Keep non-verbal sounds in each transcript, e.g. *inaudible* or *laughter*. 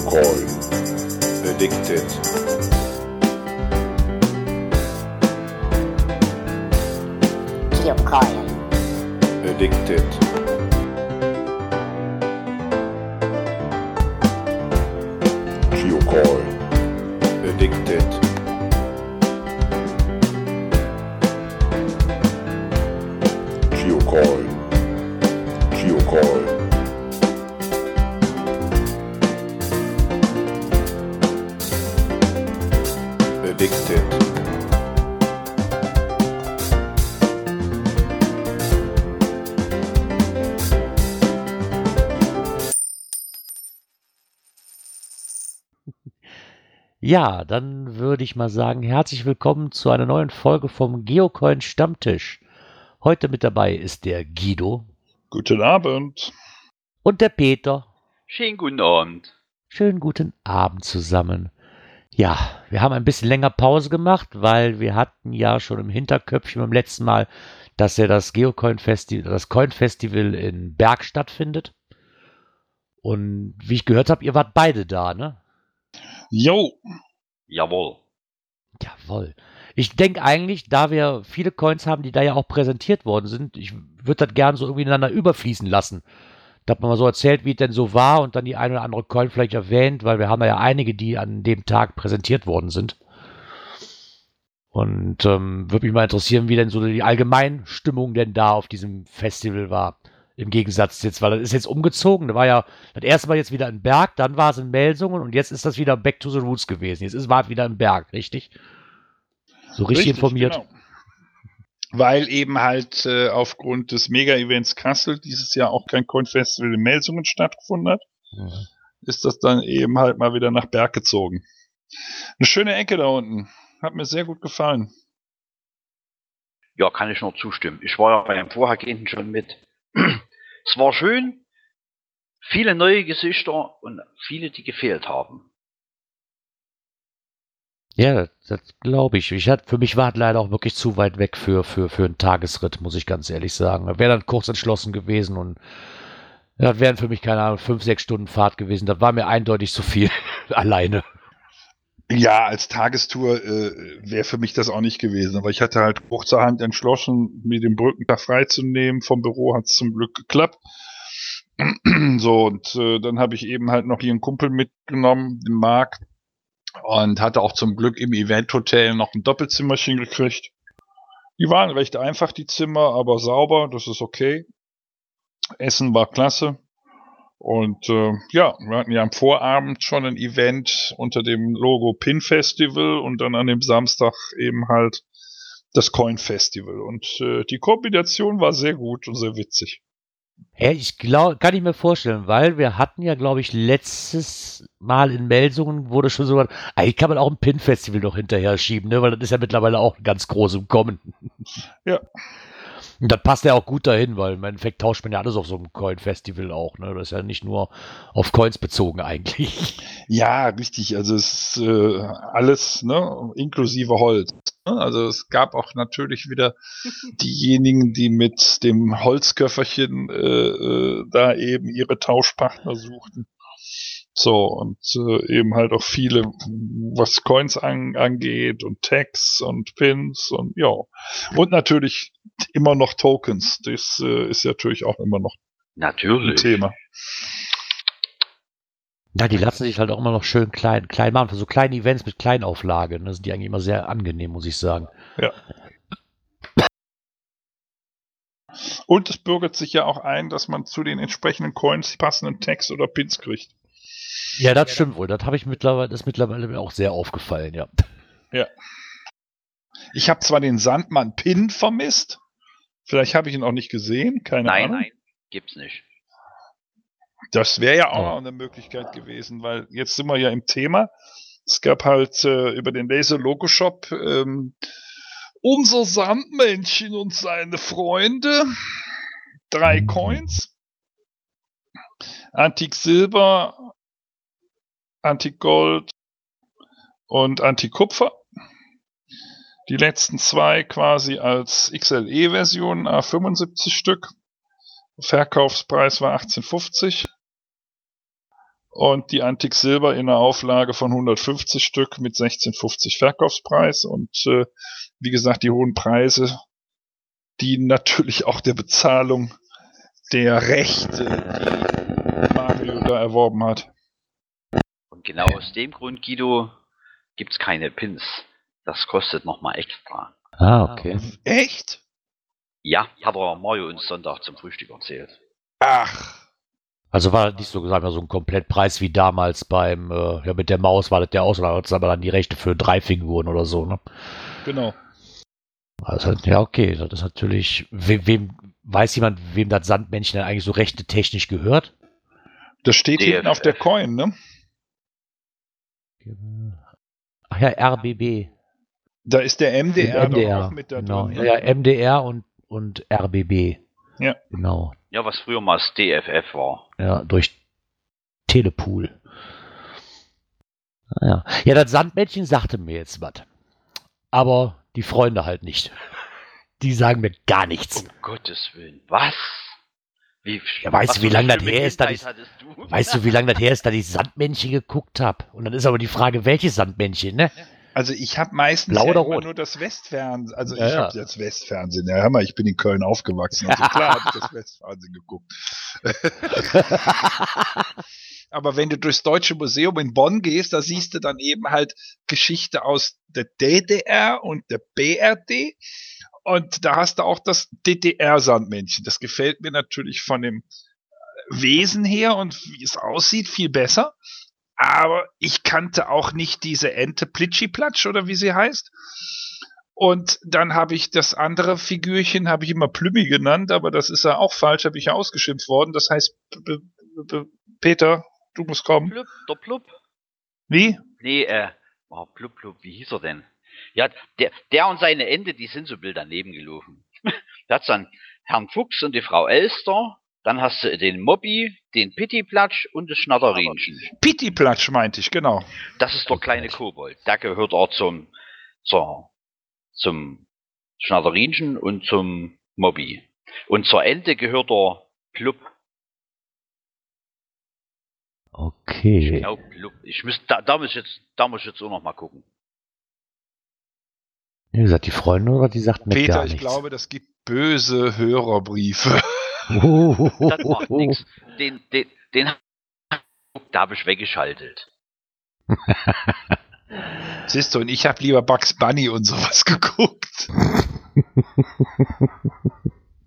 Geocoin. Addicted. Geocoin. Addicted. Ja, dann würde ich mal sagen, herzlich willkommen zu einer neuen Folge vom Geocoin Stammtisch. Heute mit dabei ist der Guido Guten Abend. und der Peter. Schönen guten Abend. Schönen guten Abend zusammen. Ja, wir haben ein bisschen länger Pause gemacht, weil wir hatten ja schon im Hinterköpfchen beim letzten Mal, dass ja das Geocoin Festival, das Coin Festival in Berg stattfindet. Und wie ich gehört habe, ihr wart beide da, ne? Jo, Jawohl. Jawohl. Ich denke eigentlich, da wir viele Coins haben, die da ja auch präsentiert worden sind, ich würde das gern so irgendwie ineinander überfließen lassen. Da hat man mal so erzählt, wie es denn so war und dann die eine oder andere Coin vielleicht erwähnt, weil wir haben ja einige, die an dem Tag präsentiert worden sind. Und ähm, würde mich mal interessieren, wie denn so die Allgemeinstimmung denn da auf diesem Festival war. Im Gegensatz jetzt, weil das ist jetzt umgezogen. Da war ja das erste Mal jetzt wieder in Berg, dann war es in Melsungen und jetzt ist das wieder Back to the Roots gewesen. Jetzt ist war es wieder in Berg, richtig? So richtig, informiert. genau. Weil eben halt äh, aufgrund des Mega-Events Kassel dieses Jahr auch kein Coin-Festival in Melsungen stattgefunden hat, Mhm. ist das dann eben halt mal wieder nach Berg gezogen. Eine schöne Ecke da unten. Hat mir sehr gut gefallen. Ja, kann ich nur zustimmen. Ich war ja beim Vorhergehenden schon mit. Es war schön. Viele neue Gesichter und viele, die gefehlt haben. Ja, das, das glaube ich. ich hat, für mich war es leider auch wirklich zu weit weg für, für, für einen Tagesritt, muss ich ganz ehrlich sagen. Wäre dann kurz entschlossen gewesen und das wären für mich, keine Ahnung, fünf, sechs Stunden Fahrt gewesen. Das war mir eindeutig zu viel *laughs* alleine. Ja, als Tagestour äh, wäre für mich das auch nicht gewesen. Aber ich hatte halt kurzerhand entschlossen, mir den Brückentag freizunehmen. Vom Büro hat es zum Glück geklappt. *clears throat* so, und äh, dann habe ich eben halt noch hier einen Kumpel mitgenommen, den Marc. Und hatte auch zum Glück im Eventhotel noch ein Doppelzimmerchen gekriegt. Die waren recht einfach, die Zimmer, aber sauber, das ist okay. Essen war klasse. Und äh, ja, wir hatten ja am Vorabend schon ein Event unter dem Logo Pin Festival und dann an dem Samstag eben halt das Coin Festival. Und äh, die Kombination war sehr gut und sehr witzig. Ja, ich glaube, kann ich mir vorstellen, weil wir hatten ja, glaube ich, letztes Mal in Melsungen wurde schon so, eigentlich kann man auch ein Pin-Festival noch hinterher schieben, ne? weil das ist ja mittlerweile auch ganz groß im Kommen. Ja. Und das passt ja auch gut dahin, weil im Endeffekt tauscht man ja alles auf so einem Coin-Festival auch, ne? Das ist ja nicht nur auf Coins bezogen eigentlich. Ja, richtig. Also es ist äh, alles, ne, inklusive Holz. ne? Also es gab auch natürlich wieder *laughs* diejenigen, die mit dem Holzköfferchen äh, äh, da eben ihre Tauschpartner suchten. So, und äh, eben halt auch viele, was Coins an, angeht und Tags und Pins und ja. Und natürlich immer noch Tokens. Das äh, ist natürlich auch immer noch ein Natürlich. Thema. Ja, die lassen sich halt auch immer noch schön klein, klein machen. Für so kleine Events mit Kleinauflagen. Das sind die eigentlich immer sehr angenehm, muss ich sagen. Und es bürgert sich ja auch ein, dass man zu den entsprechenden Coins die passenden Tags oder Pins kriegt. Ja, das stimmt wohl. Das habe ich mittlerweile, das ist mittlerweile mir auch sehr aufgefallen, ja. Ich habe zwar den Sandmann-Pin vermisst. Vielleicht habe ich ihn auch nicht gesehen. Keine Nein, Ahnung. nein, gibt's nicht. Das wäre ja auch noch eine Möglichkeit gewesen, weil jetzt sind wir ja im Thema. Es gab halt äh, über den Laser Logo Shop ähm, unser Sandmännchen und seine Freunde. Drei Mhm. Coins. Antik Silber, Antik Gold und Antik Kupfer. Die letzten zwei quasi als XLE-Version, A75 Stück. Verkaufspreis war 18,50. Und die Antik Silber in einer Auflage von 150 Stück mit 16,50 Verkaufspreis. Und äh, wie gesagt, die hohen Preise dienen natürlich auch der Bezahlung der Rechte, die Mario da erworben hat. Und genau aus dem Grund, Guido, gibt's keine Pins. Das kostet nochmal extra. Ah, okay. Echt? Ja, hat er Mario uns Sonntag zum Frühstück erzählt. Ach, Also war nicht so gesagt so ein Komplettpreis wie damals beim, äh, ja mit der Maus war das der Auswahl, aber dann die Rechte für drei Figuren oder so, ne? genau. Also, ja, okay, das ist natürlich, wem, wem weiß jemand, wem das Sandmännchen denn eigentlich so rechte technisch gehört? Das steht hinten DFF. auf der Coin, ne? Ach ja, RBB. Da ist der MDR, doch MDR. auch mit da genau. drin. Ja, ja, MDR und, und RBB. Ja. Genau. Ja, was früher mal das DFF war. Ja, durch Telepool. Ah, Ja, ja das Sandmännchen sagte mir jetzt was. Aber die Freunde halt nicht. Die sagen mir gar nichts. Um Gottes Willen. Was? Wie, Ja, weißt du, wie lange das her ist, dass ich-? Weißt du, wie lange das her ist, dass ich Sandmännchen geguckt habe? Und dann ist aber die Frage, welches Sandmännchen, ne? Also ich habe meistens Blau ja oder immer rot? nur das Westfernsehen. Also Ja, ich ja. habe jetzt Westfernsehen. Ja, hör mal, ich bin in Köln aufgewachsen. Also klar habe ich das *laughs* Westfernsehen geguckt. *laughs* Aber wenn du durchs Deutsche Museum in Bonn gehst, da siehst du dann eben halt Geschichte aus der DDR und der BRD. Und da hast du auch das DDR-Sandmännchen. Das gefällt mir natürlich von dem Wesen her und wie es aussieht viel besser. Aber ich kannte auch nicht diese Ente Plitschi-Platsch oder wie sie heißt. Und dann habe ich das andere Figürchen, habe ich immer Plümmi genannt, aber das ist ja auch falsch, habe ich ja ausgeschimpft worden. Das heißt, Peter, du musst kommen. Plupp, der Plupp. Wie? Nee, äh, oh, Plupp, Plupp, wie hieß er denn? Ja, der, der und seine Ente, die sind so wild daneben gelaufen. *laughs* da hat's dann Herrn Fuchs und die Frau Elster, dann hast du den Mobby, den Pittiplatsch und das Schnatterinchen. Pitti-Platsch meinte ich, genau. Das ist der kleine Kobold. Der gehört auch zum, zur, zum Schnatterinchen und zum Mobby. Und zur Ente gehört der Plupp. Okay. Genau, Plupp. Ich müsste, da, da muss ich jetzt, da muss ich jetzt auch noch mal gucken. Wie gesagt, die Freunde oder die sagten mir Peter, gar ich nichts. glaube, das gibt böse Hörerbriefe. Das macht nix. Den, den, den, da habe ich weggeschaltet. *laughs* Siehst du, und ich habe lieber Bugs Bunny und sowas *laughs* geguckt.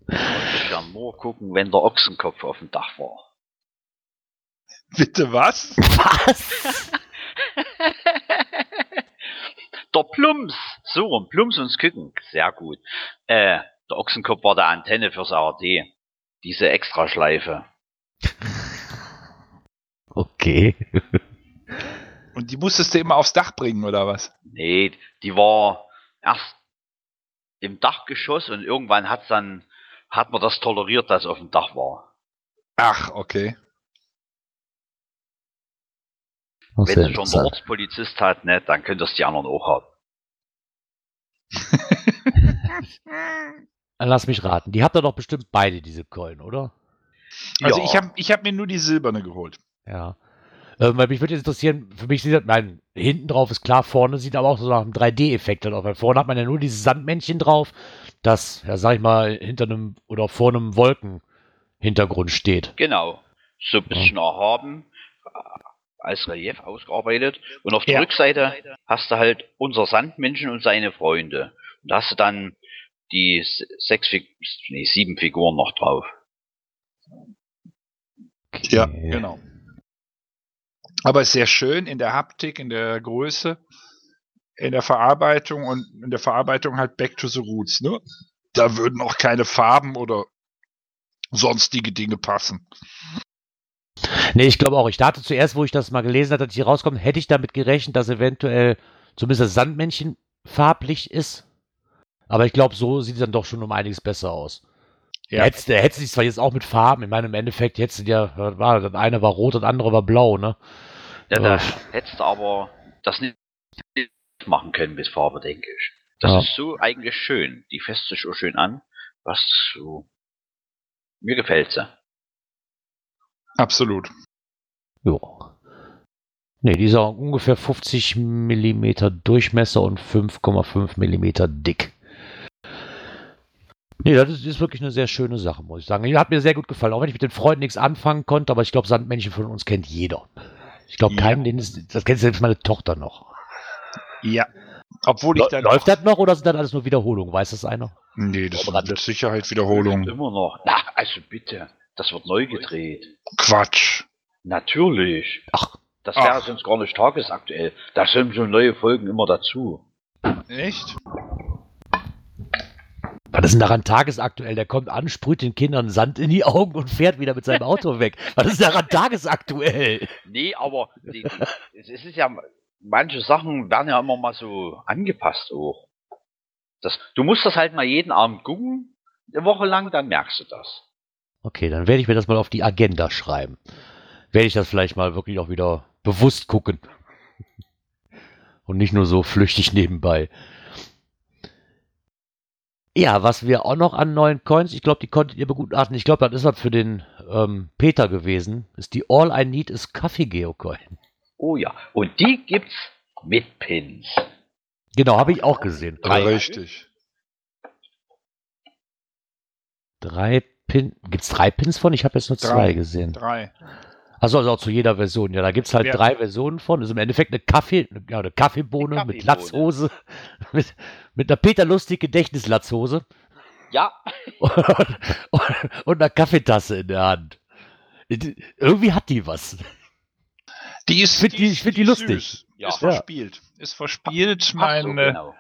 Ich kann nur gucken, wenn der Ochsenkopf auf dem Dach war. Bitte was? Was? *laughs* Der Plums. So rum. Plums und Küken. Sehr gut. Äh, der Ochsenkopf war der Antenne fürs ARD. Diese Extraschleife. *laughs* Okay. *laughs* Und die musstest du immer aufs Dach bringen, oder was? Nee, die war erst im Dachgeschoss und irgendwann hat's dann, hat man das toleriert, dass es auf dem Dach war. Ach, okay. Wenn es schon der interessant. Ortspolizist hat, ne, dann können das die anderen auch haben. Dann lass mich raten. Die habt ihr doch bestimmt beide, diese Keulen, oder? Also Ja. ich habe ich hab mir nur die silberne geholt. Ja. Ähm, weil mich würde jetzt interessieren, für mich sieht das, nein, hinten drauf ist klar, vorne sieht aber auch so nach einem 3D-Effekt aus, weil vorne hat man ja nur dieses Sandmännchen drauf, das, ja, sag ich mal, hinter einem oder vor einem Wolkenhintergrund steht. Genau. So ein bisschen erhaben, äh, als Relief ausgearbeitet. Und auf der Ja. Rückseite hast du halt unser Sandmenschen und seine Freunde. Und da hast du dann die sechs, nee, sieben Figuren noch drauf. Okay. Ja, genau. Aber sehr schön in der Haptik, in der Größe, in der Verarbeitung und in der Verarbeitung halt back to the roots. Ne? Da würden auch keine Farben oder sonstige Dinge passen. Nee, ich glaube auch. Ich dachte zuerst, wo ich das mal gelesen hatte, dass hier rauskommt, hätte ich damit gerechnet, dass eventuell zumindest das Sandmännchen farblich ist. Aber ich glaube, so sieht es dann doch schon um einiges besser aus. Ja. Hättest, hättest du zwar jetzt auch mit Farben, ich meine, im Endeffekt hättest du ja, war, das eine war rot, das andere war blau, ne? Ja, da hättest du aber das nicht machen können bis Farbe, denke ich. Das Ja. ist so eigentlich schön. Die fässt sich auch schön an. Was so. Mir gefällt sie. Absolut. Jo. Nee, die auch ungefähr 50 Millimeter Durchmesser und 5,5 Millimeter dick. Nee, das ist, ist wirklich eine sehr schöne Sache, muss ich sagen. Die hat mir sehr gut gefallen, auch wenn ich mit den Freunden nichts anfangen konnte, aber ich glaube, Sandmännchen von uns kennt jeder. Ich glaube, Ja. keinen, den ist, das kennt selbst meine Tochter noch. Ja. Obwohl ich dann. Läuft das noch oder sind das alles nur Wiederholungen? Weiß das einer? Nee, das ist mit Sicherheit Wiederholung. Immer noch. Na, also bitte. Das wird neu gedreht. Quatsch. Natürlich. Ach, Das wäre sonst gar nicht tagesaktuell. Da sind schon neue Folgen immer dazu. Echt? was ist denn daran tagesaktuell? Der kommt an, sprüht den Kindern Sand in die Augen und fährt wieder mit seinem Auto weg. Was ist daran tagesaktuell? Nee, aber die, es es ist ja, manche Sachen werden ja immer mal so angepasst auch. Das, du musst das halt mal jeden Abend gucken, eine Woche lang, dann merkst du das. Okay, dann werde ich mir das mal auf die Agenda schreiben. Werde ich das vielleicht mal wirklich auch wieder bewusst gucken. Und nicht nur so flüchtig nebenbei. Ja, was wir auch noch an neuen Coins, ich glaube, die konntet ihr begutachten. Ich glaube, das ist was für den ähm, Peter gewesen. Ist die All I Need is Kaffee Geocoin. Oh ja, und die gibt's mit Pins. Genau, habe ich auch gesehen. Drei. Richtig. Drei Pin. Gibt es drei Pins von? Ich habe jetzt nur Drei. zwei gesehen. Drei. Achso, also auch zu jeder Version. Ja, da gibt es halt Ja. drei Versionen von. Das ist im Endeffekt eine Kaffee, ja, eine Kaffeebohne Eine mit Kaffeebohne. Latzhose, *laughs* mit, mit einer Peter Lustig Gedächtnislatzhose Ja, *laughs* und, und einer Kaffeetasse in der Hand. Irgendwie hat die was. Die ist, Ich find die- ich find die lustig. süß. Ja. Ist verspielt. Ist verspielt, so, meine. genau.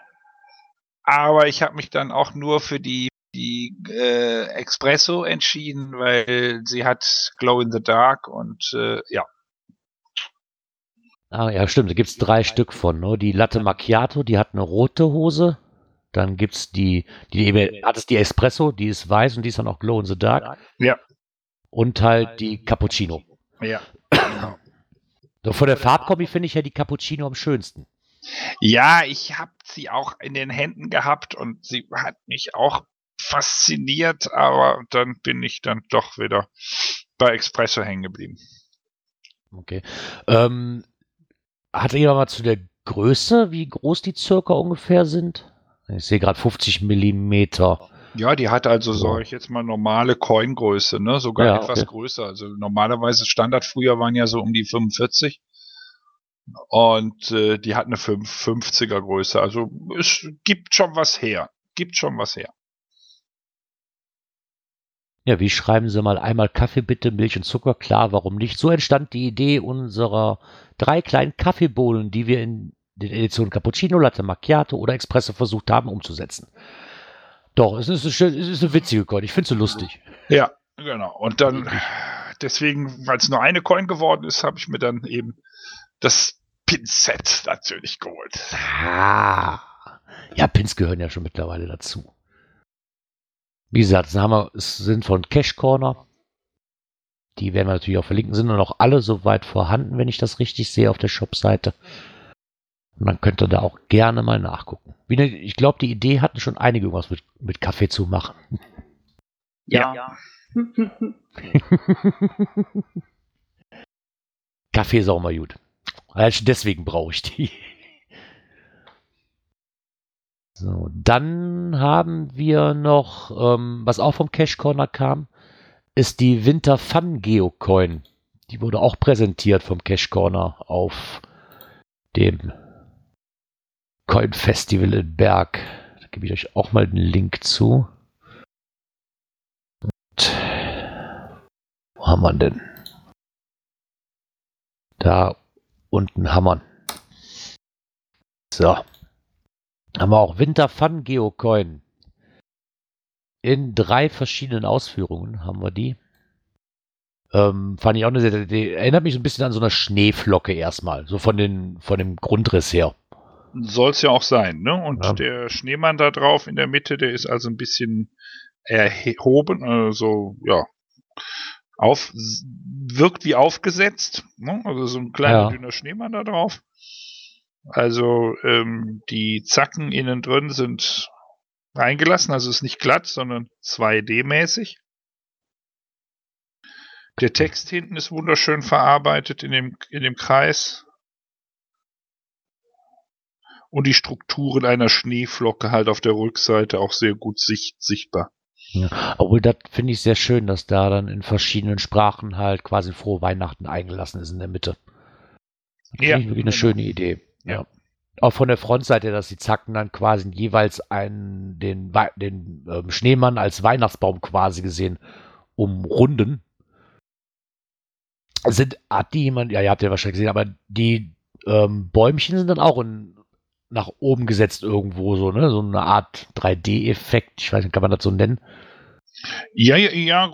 Aber ich habe mich dann auch nur für die, die äh, Espresso entschieden, weil sie hat Glow in the Dark und äh, ja. Ah, ja, stimmt. Da gibt es drei Stück von. Ne? Die Latte Macchiato, die hat eine rote Hose. Dann gibt es die, die eben, hat es die Espresso, die ist weiß und die ist dann auch Glow in the Dark. Ja. Und halt die Cappuccino. Ja. So, von der Farbkombi finde ich ja die Cappuccino am schönsten. Ja, ich habe sie auch in den Händen gehabt und sie hat mich auch fasziniert, aber dann bin ich dann doch wieder bei Espresso hängen geblieben. Okay. Ähm, hatte jemand mal zu der Größe, wie groß die circa ungefähr sind? Ich sehe gerade 50 Millimeter. Ja, die hat also, sage ich jetzt mal, normale Coingröße, ne? Sogar Ja, etwas okay. größer. Also normalerweise Standard früher waren ja so um die 45. Und äh, die hat eine 5, 50er Größe. Also es gibt schon was her. Gibt schon was her. Ja, wie schreiben Sie mal einmal Kaffee bitte, Milch und Zucker? Klar, warum nicht? So entstand die Idee unserer drei kleinen Kaffeebohnen, die wir in den Editionen Cappuccino, Latte Macchiato oder Espresso versucht haben umzusetzen. Doch, es ist eine, schön, es ist eine witzige Coin. Ich finde sie lustig. Ja, genau. Und dann, deswegen, weil es nur eine Coin geworden ist, habe ich mir dann eben das Pinset natürlich geholt. Ah. Ja, Pins gehören ja schon mittlerweile dazu. Wie gesagt, das haben wir, es sind von Cash Corner. Die werden wir natürlich auch verlinken. Sind nur noch alle soweit vorhanden, wenn ich das richtig sehe auf der Shop-Seite. Und dann könnt ihr da auch gerne mal nachgucken. Ne- Ich glaube, die Idee hatten schon einige irgendwas mit, mit Kaffee zu machen. Ja. *laughs* Kaffee ist auch mal gut. Also Deswegen brauche ich die. So, dann haben wir noch, ähm, was auch vom Cash Corner kam, ist die Winter Fun Geocoin. Die wurde auch präsentiert vom Cash Corner auf dem Coin Festival in Berg. Da gebe ich euch auch mal den Link zu. Und, wo haben wir denn? Da unten ihn. So. Haben wir auch Winter Fun Geocoin. In drei verschiedenen Ausführungen haben wir die. Ähm, fand ich auch eine sehr, die erinnert mich so ein bisschen an so eine Schneeflocke erstmal. So von, den, von dem Grundriss her. Soll es ja auch sein, ne? Und Ja. der Schneemann da drauf in der Mitte, der ist also ein bisschen erhoben, also ja, auf, wirkt wie aufgesetzt, ne? Also so ein kleiner Ja. dünner Schneemann da drauf. Also ähm, die Zacken innen drin sind reingelassen, also ist nicht glatt, sondern 2D-mäßig. Der Text hinten ist wunderschön verarbeitet in dem, in dem Kreis. und die Strukturen einer Schneeflocke halt auf der Rückseite auch sehr gut sicht sichtbar. Ja, obwohl das finde ich sehr schön, dass da dann in verschiedenen Sprachen halt quasi frohe Weihnachten eingelassen ist in der Mitte. Das Ja, finde ich wirklich eine genau. schöne Idee. Ja. Auch von der Frontseite, dass die Zacken dann quasi jeweils einen, den, den ähm, Schneemann als Weihnachtsbaum quasi gesehen umrunden. Sind, hat die jemand, ja, ihr habt ja wahrscheinlich gesehen, aber die ähm, Bäumchen sind dann auch in, nach oben gesetzt irgendwo so, ne? So eine Art 3D-Effekt, ich weiß nicht, kann man das so nennen? Ja, ja, ja.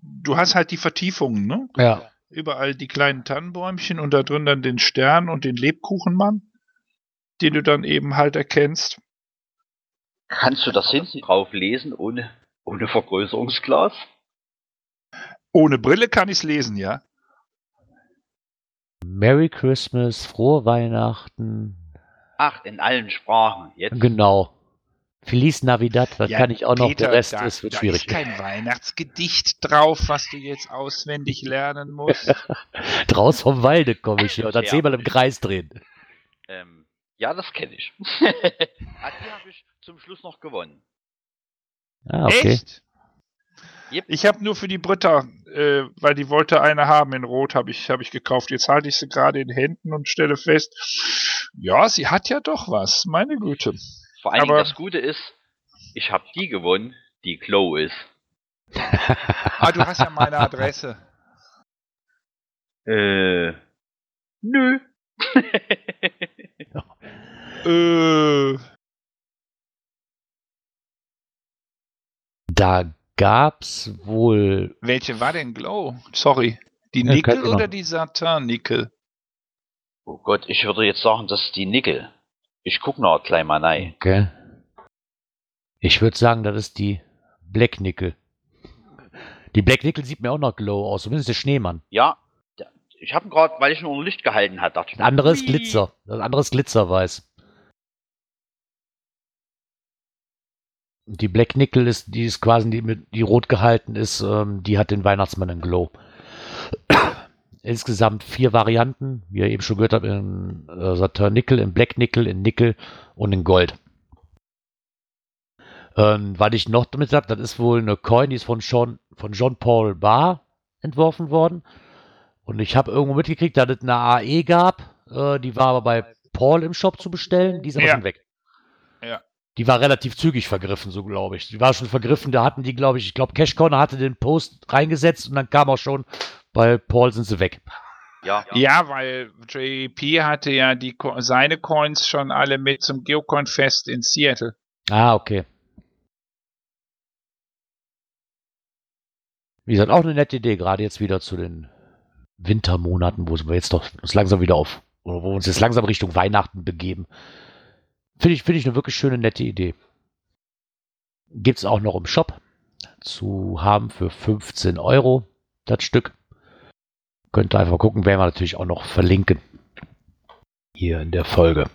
Du hast halt die Vertiefungen, ne? Ja. Überall die kleinen Tannenbäumchen und da drin dann den Stern und den Lebkuchenmann, den du dann eben halt erkennst. Kannst du das hinten drauf lesen ohne, ohne Vergrößerungsglas? Ohne Brille kann ich's lesen, ja. Merry Christmas, frohe Weihnachten. Ach, in allen Sprachen. Jetzt. Genau. Feliz Navidad, das ja, kann ich auch noch. Peter, Der Rest da, ist wird da schwierig. ist kein Weihnachtsgedicht drauf, was du jetzt auswendig lernen musst. *laughs* Draus vom Walde komme ich hier und dann Ja. zehnmal im Kreis drehen. Ähm, ja, das kenne ich. *laughs* die habe ich zum Schluss noch gewonnen. Ah, okay. Echt? Yep. Ich habe nur für die Britta, äh, weil die wollte eine haben in Rot, habe ich, hab ich gekauft. Jetzt halte ich sie gerade in Händen und stelle fest, ja, sie hat ja doch was, meine Güte. Vor allen Dingen Aber- das Gute ist, ich habe die gewonnen, die Glow ist. Ah, du hast ja meine Adresse. Äh, nö. äh, Da gab's wohl. welche war denn Glow? Sorry. Die Nickel oder die Satin-Nickel? oh Gott, ich würde jetzt sagen, das ist die Nickel. Ich guck noch gleich mal rein. Okay. Ich würde sagen, das ist die Black Nickel. Die Black Nickel sieht mir auch noch glow aus, zumindest der Schneemann. Ja, ich habe gerade, weil ich nur ein Licht gehalten hat, dachte ich Das andere ist. Glitzer. Das andere ist Glitzerweiß. Und Die Black Nickel ist, die ist quasi, die, die rot gehalten ist, ähm, die hat den Weihnachtsmann in Glow. Insgesamt vier Varianten, wie ihr eben schon gehört habt, in äh, Saturn Nickel, in Black Nickel, in Nickel und in Gold. Ähm, weil ich noch damit habe, das ist wohl eine Coin, die ist von John, von John Paul Barr entworfen worden. Und ich habe irgendwo mitgekriegt, dass es eine AE gab. Äh, die war aber bei Paul im Shop zu bestellen. Die ist aber Ja. schon weg. Ja. Die war relativ zügig vergriffen, so glaube ich. Die war schon vergriffen. Da hatten die, glaube ich, ich glaube, Cash Corner hatte den Post reingesetzt und dann kam auch schon, bei Paul sind sie weg. Ja, Ja, weil JP hatte ja die, seine Coins schon alle mit zum Geocoin-Fest in Seattle. Ah, okay. Wie gesagt, auch eine nette Idee, gerade jetzt wieder zu den Wintermonaten, wo wir jetzt doch uns langsam wieder auf, oder wo wir uns jetzt langsam Richtung Weihnachten begeben. Finde ich, finde ich eine wirklich schöne, nette Idee. Gibt es auch noch im Shop zu haben für 15 Euro das Stück. Könnt ihr einfach gucken, werden wir natürlich auch noch verlinken. Hier in der Folge.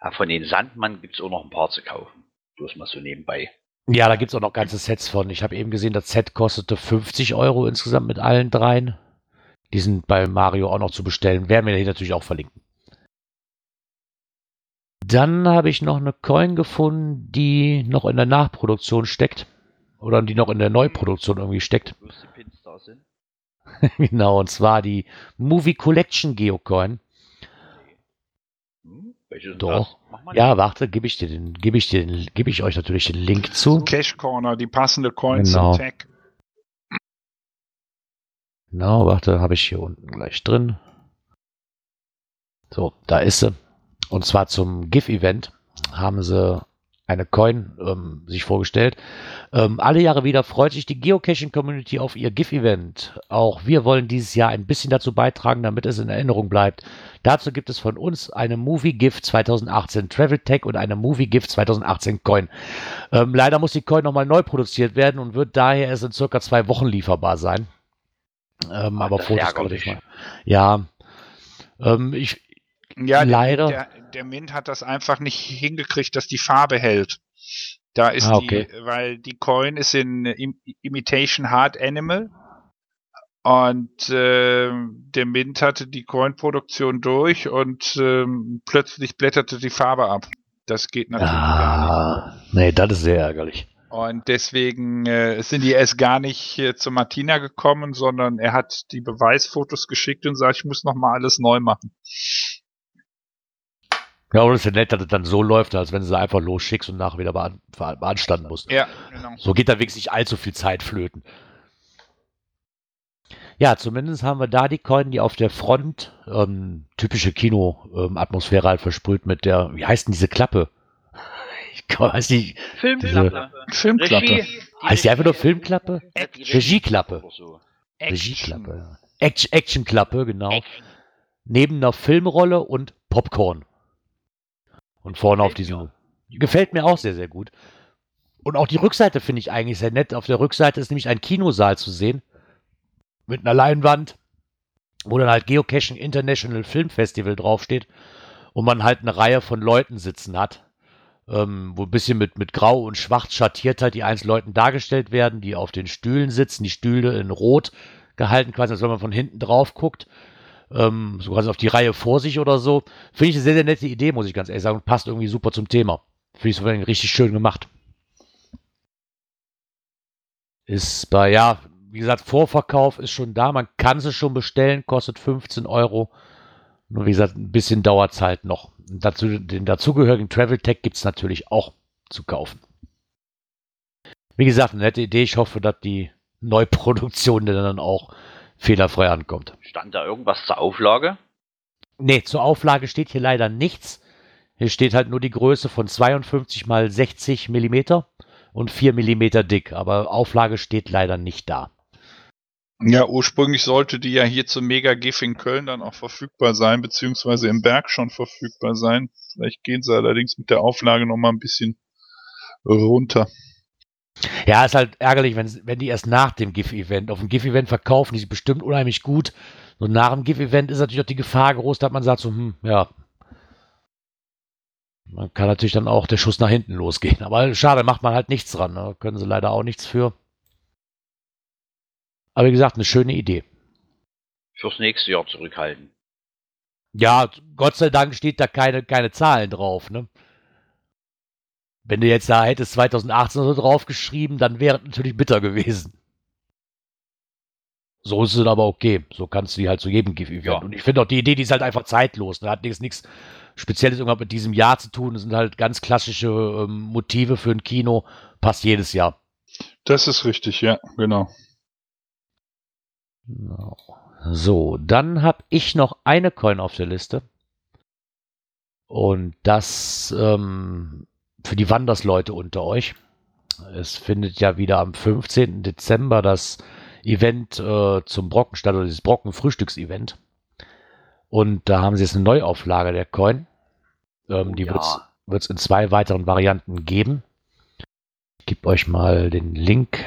Ja, von den Sandmann gibt's auch noch ein paar zu kaufen. Bloß mal so nebenbei. Ja, da gibt es auch noch ganze Sets von. Ich habe eben gesehen, das Set kostete 50 Euro insgesamt mit allen dreien. Die sind bei Mario auch noch zu bestellen. Werden wir hier natürlich auch verlinken. Dann habe ich noch eine Coin gefunden, die noch in der Nachproduktion steckt. Oder die noch in der Neuproduktion irgendwie steckt. Sind. *laughs* genau, und zwar die Movie Collection Geocoin. Hm? Welche sind Doch. Ja, warte, gebe ich dir den, gebe ich dir den, gebe ich euch natürlich den Link zu. Cash Corner, die passende Coins Genau. im Tag. Genau, warte, habe ich hier unten gleich drin. So, da ist sie. Und zwar zum GIF-Event haben sie eine Coin ähm, sich vorgestellt. Ähm, alle Jahre wieder freut sich die Geocaching-Community auf ihr GIF-Event. Auch wir wollen dieses Jahr ein bisschen dazu beitragen, damit es in Erinnerung bleibt. Dazu gibt es von uns eine Movie GIF 2018 Travel Tech und eine Movie GIF 2018 Coin. Ähm, leider muss die Coin nochmal neu produziert werden und wird daher erst in circa zwei Wochen lieferbar sein. Ähm, aber Fotos kann ich mal. Ja. Ähm, ich, Ja, der- Leider. Der, der Mint hat das einfach nicht hingekriegt, dass die Farbe hält. Da ist Ah, okay. die, weil die Coin ist in Im Imitation Hard Animal Und äh, der Mint hatte die Coin-Produktion durch und ähm, plötzlich blätterte die Farbe ab. Das geht natürlich gar nicht. Ah, nee, das ist sehr ärgerlich. Und deswegen äh, sind die erst gar nicht äh, zu Martina gekommen, sondern er hat die Beweisfotos geschickt und sagt, ich muss noch mal alles neu machen. Ja, und es ist ja nett, dass es dann so läuft, als wenn du sie einfach losschickst und nachher wieder bean beanstanden musst. Ja, genau. So geht da wenigstens nicht allzu viel Zeit flöten. Ja, zumindest haben wir da die Coin, die auf der Front ähm, typische Kino-Atmosphäre halt versprüht mit der, wie heißt denn diese Klappe? *laughs* Ich weiß nicht, Filmklappe. Filmklappe. Regie. heißt die einfach nur Filmklappe? Regie- Regieklappe. Regieklappe. Action- Actionklappe, genau. Neben einer Filmrolle und Popcorn. Und vorne auf diesem. Gefällt mir auch sehr, sehr gut. Und auch die Rückseite finde ich eigentlich sehr nett. Auf der Rückseite ist nämlich ein Kinosaal zu sehen. Mit einer Leinwand, wo dann halt Geocaching International Film Festival draufsteht. Und man halt eine Reihe von Leuten sitzen hat. Ähm, wo ein bisschen mit, mit Grau und Schwarz schattiert halt die einzelnen Leuten dargestellt werden, die auf den Stühlen sitzen. Die Stühle in Rot gehalten, quasi, als wenn man von hinten drauf guckt. Ähm, so quasi auf die Reihe vor sich oder so. Finde ich eine sehr, sehr nette Idee, muss ich ganz ehrlich sagen. Passt irgendwie super zum Thema. Finde ich so richtig schön gemacht. Ist bei, ja, wie gesagt, Vorverkauf ist schon da. Man kann sie schon bestellen, kostet 15 Euro. Nur wie gesagt, ein bisschen dauert es halt noch. Und dazu, den dazugehörigen Travel Tech gibt es natürlich auch zu kaufen. Wie gesagt, eine nette Idee. Ich hoffe, dass die Neuproduktion *laughs* dann auch fehlerfrei ankommt. Stand da irgendwas zur Auflage? Nee, zur Auflage steht hier leider nichts. Hier steht halt nur die Größe von 52 mal 60 Millimeter und 4 Millimeter dick. Aber Auflage steht leider nicht da. Ja, ursprünglich sollte die ja hier zum Mega GIF in Köln dann auch verfügbar sein, beziehungsweise im Berg schon verfügbar sein. Vielleicht gehen sie allerdings mit der Auflage noch mal ein bisschen runter. Ja, ist halt ärgerlich, wenn, die erst nach dem GIF-Event, auf dem GIF-Event verkaufen, die sind bestimmt unheimlich gut. Und nach dem GIF-Event ist natürlich auch die Gefahr groß, dass man sagt so, hm, ja. Man kann natürlich dann auch der Schuss nach hinten losgehen. Aber schade, macht man halt nichts dran. Ne? Können sie leider auch nichts für. Aber wie gesagt, eine schöne Idee. Fürs nächste Jahr zurückhalten. Ja, Gott sei Dank steht da keine, keine Zahlen drauf, ne? Wenn du jetzt da hättest 2018 so draufgeschrieben, dann wäre es natürlich bitter gewesen. So ist es aber okay. So kannst du die halt zu jedem GIF-Event. Ja. Und ich finde auch die Idee, die ist halt einfach zeitlos. Da hat nichts, nichts Spezielles irgendwas mit diesem Jahr zu tun. Das sind halt ganz klassische ähm, Motive für ein Kino. Passt jedes Jahr. Das ist richtig, ja, genau. Genau. So, dann habe ich noch eine Coin auf der Liste. Und das ähm, für die Wandersleute unter euch. Es findet ja wieder am 15. Dezember das Event äh, zum Brockenstadt oder dieses Brocken-Frühstücks-Event. Und da haben sie jetzt eine Neuauflage der Coin. Ähm, Oh die ja. wird es in zwei weiteren Varianten geben. Ich gebe euch mal den Link.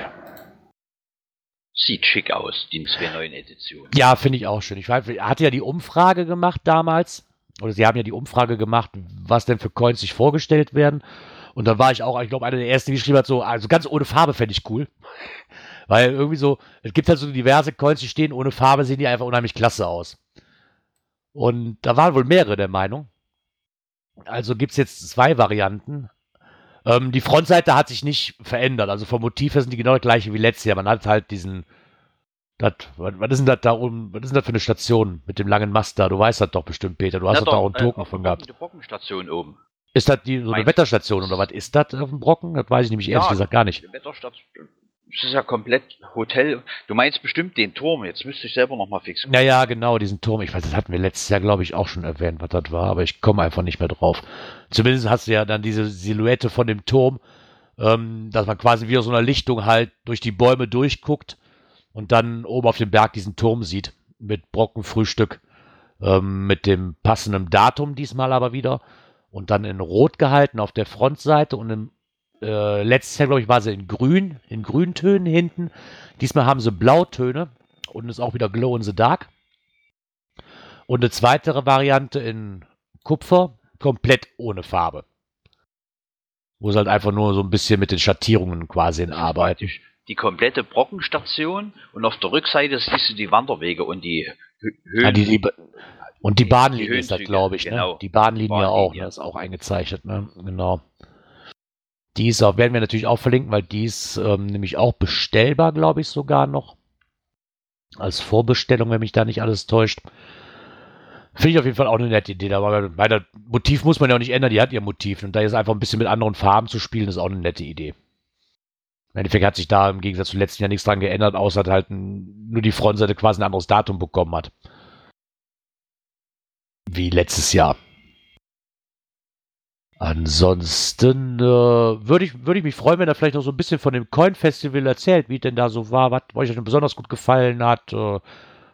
Sieht schick aus, die 2.9 Edition. Ja, finde ich auch schön. Ich er hatte ja die Umfrage gemacht damals. Oder sie haben ja die Umfrage gemacht, was denn für Coins sich vorgestellt werden. Und dann war ich auch, ich glaube, einer der ersten, die geschrieben hat, so, also ganz ohne Farbe fände ich cool. *laughs* Weil irgendwie so, es gibt halt so diverse Coins, die stehen ohne Farbe, sehen die einfach unheimlich klasse aus. Und da waren wohl mehrere der Meinung. Also gibt es jetzt zwei Varianten. Ähm, die Frontseite hat sich nicht verändert. Also vom Motiv her sind die genau das gleiche wie letztes Jahr. Man hat halt diesen, das, was, was ist denn das da oben, was ist denn das für eine Station mit dem langen Mast da? Du weißt das doch bestimmt, Peter. Du hast Ja, doch da auch einen äh, Token auf von gehabt. Die Brockenstation oben. Ist das die, so eine Wetterstation oder was? Ist das auf dem Brocken? Das weiß ich nämlich ehrlich Ja. gesagt gar nicht. Wetterstation. Das ist ja komplett Hotel. Du meinst bestimmt den Turm. Jetzt müsste ich selber noch mal fix gucken. Ja, ja, genau, diesen Turm. Ich weiß, das hatten wir letztes Jahr, glaube ich, auch schon erwähnt, was das war, aber ich komme einfach nicht mehr drauf. Zumindest hast du ja dann diese Silhouette von dem Turm, ähm, dass man quasi wie aus so einer Lichtung halt durch die Bäume durchguckt und dann oben auf dem Berg diesen Turm sieht mit Brockenfrühstück, ähm, mit dem passenden Datum diesmal aber wieder und dann in Rot gehalten auf der Frontseite und im äh, letztes Jahr, glaube ich, war sie in Grün, in Grüntönen hinten. Diesmal haben sie Blautöne und ist auch wieder Glow in the Dark. Und eine zweite Variante in Kupfer, komplett ohne Farbe. Wo sie halt einfach nur so ein bisschen mit den Schattierungen quasi in arbeiten. Praktisch die komplette Brockenstation und auf der Rückseite siehst du die Wanderwege und die Hö Höhen. Ah, die, die, und die Die Bahnlinie ist das, glaube ich. genau. Ne? Die Bahnlinie, Bahnlinie. auch, ne? ist auch eingezeichnet. Ne? Genau. Die ist auch, werden wir natürlich auch verlinken, weil die ist ähm, nämlich auch bestellbar, glaube ich, sogar noch. Als Vorbestellung, wenn mich da nicht alles täuscht. Finde ich auf jeden Fall auch eine nette Idee. Aber das Motiv muss man ja auch nicht ändern, die hat ihr Motiv. Und da ist einfach ein bisschen mit anderen Farben zu spielen, ist auch eine nette Idee. Im Endeffekt hat sich da im Gegensatz zum letzten Jahr nichts dran geändert, außer dass halt nur die Frontseite quasi ein anderes Datum bekommen hat. Wie letztes Jahr. Ansonsten äh, würde ich, würd ich mich freuen, wenn er vielleicht noch so ein bisschen von dem Coin-Festival erzählt, wie es denn da so war, was euch denn besonders gut gefallen hat, äh,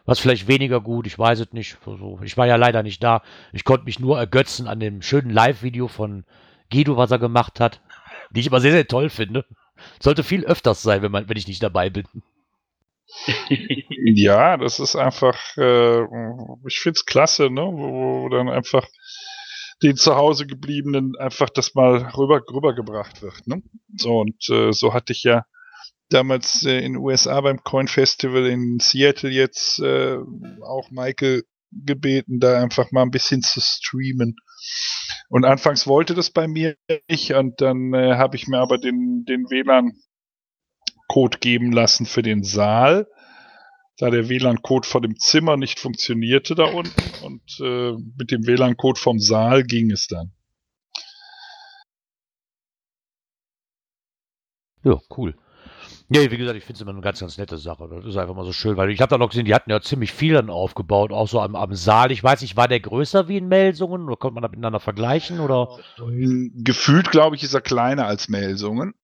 was vielleicht weniger gut, ich weiß es nicht. Also, ich war ja leider nicht da. Ich konnte mich nur ergötzen an dem schönen Live-Video von Guido, was er gemacht hat, die ich immer sehr, sehr toll finde. Sollte viel öfters sein, wenn, man, wenn ich nicht dabei bin. *laughs* Ja, das ist einfach, äh, ich find's klasse, ne? Wo, wo dann einfach den zu Hause gebliebenen einfach das mal rüber rübergebracht wird, ne? So und äh, so hatte ich ja damals äh, in den USA beim Coin Festival in Seattle jetzt äh, auch Michael gebeten, da einfach mal ein bisschen zu streamen. Und anfangs wollte das bei mir nicht und dann äh, habe ich mir aber den, den WLAN-Code geben lassen für den Saal, da der WLAN-Code von dem Zimmer nicht funktionierte da unten und äh, mit dem WLAN-Code vom Saal ging es dann. Ja, cool. Ja, wie gesagt, ich finde es immer eine ganz, ganz nette Sache. Das ist einfach mal so schön, weil ich habe da noch gesehen, die hatten ja ziemlich viel dann aufgebaut, auch so am, am Saal. Ich weiß nicht, war der größer wie in Melsungen oder konnte man das miteinander vergleichen oder? Gefühlt, glaube ich, ist er kleiner als Melsungen.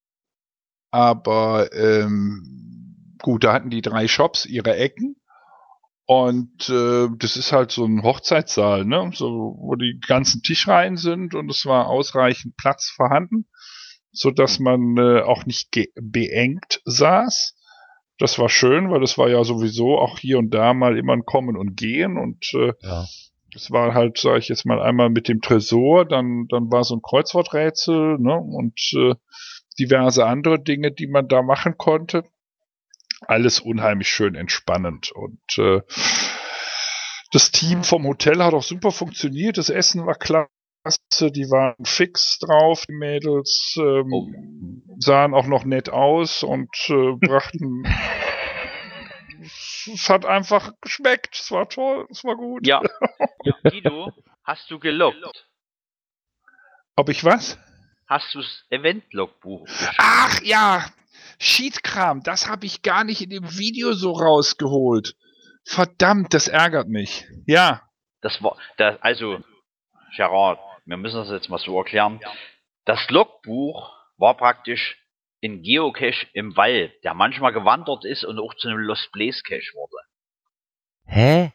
Aber ähm, gut, da hatten die drei Shops ihre Ecken. Und äh, das ist halt so ein Hochzeitssaal, ne? So, wo die ganzen Tischreihen sind und es war ausreichend Platz vorhanden, so dass man äh, auch nicht ge- beengt saß. Das war schön, weil es war ja sowieso auch hier und da mal immer ein Kommen und Gehen und äh, Ja. es war halt, sage ich jetzt mal, einmal mit dem Tresor, dann, dann war so ein Kreuzworträtsel, ne, und äh, diverse andere Dinge, die man da machen konnte. Alles unheimlich schön entspannend. Und äh, das Team vom Hotel hat auch super funktioniert. Das Essen war klasse, die waren fix drauf, die Mädels ähm, sahen auch noch nett aus und äh, *laughs* brachten. es hat einfach geschmeckt. Es war toll, es war gut. Ja. *laughs* Guido, hast du gelockt? Ob ich was? Hast du das Event-Logbuch? Ach ja, Sheetkram, das habe ich gar nicht in dem Video so rausgeholt. Verdammt, das ärgert mich. Ja, Das war, das, also, Gerard, wir müssen das jetzt mal so erklären. Das Logbuch war praktisch ein Geocache im Wald, der manchmal gewandert ist und auch zu einem Lost Place Cache wurde. Hä?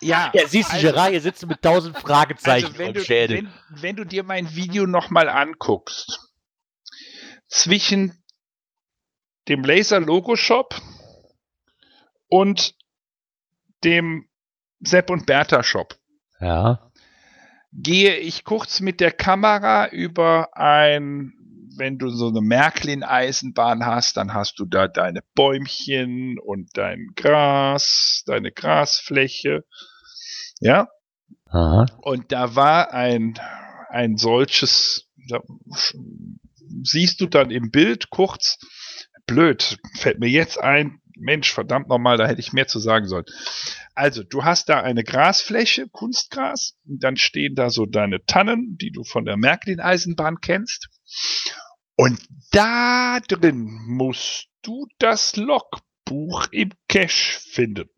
ja. Ja, siehst du, also- Gerard, hier sitzt mit tausend Fragezeichen Also wenn im du, Schädel. wenn, wenn du dir mein Video nochmal anguckst, zwischen dem Laser Logo Shop und dem Sepp und Bertha Shop Ja. Gehe ich kurz mit der Kamera über ein, wenn du so eine Märklin-Eisenbahn hast, dann hast du da deine Bäumchen und dein Gras, deine Grasfläche. Ja, Aha. und da war ein, ein solches, siehst du dann im Bild kurz, blöd, fällt mir jetzt ein, Mensch, verdammt nochmal, da hätte ich mehr zu sagen sollen. Also, du hast da eine Grasfläche, Kunstgras, und dann stehen da so deine Tannen, die du von der Märklin-Eisenbahn kennst. Und da drin musst du das Logbuch im Cache finden.